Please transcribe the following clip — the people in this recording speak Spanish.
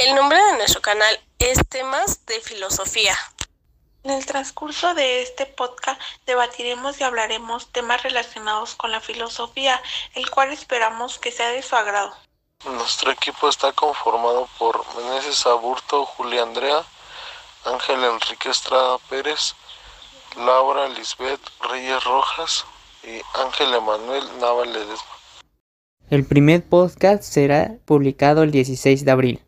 El nombre de nuestro canal es Temas de Filosofía. En el transcurso de este podcast debatiremos y hablaremos temas relacionados con la filosofía, el cual esperamos que sea de su agrado. Nuestro equipo está conformado por Meneses Aburto, Julia Andrea, Ángel Enrique Estrada Pérez, Laura Lisbeth Reyes Rojas y Ángel Emanuel Naval Ledesma. El primer podcast será publicado el 16 de abril.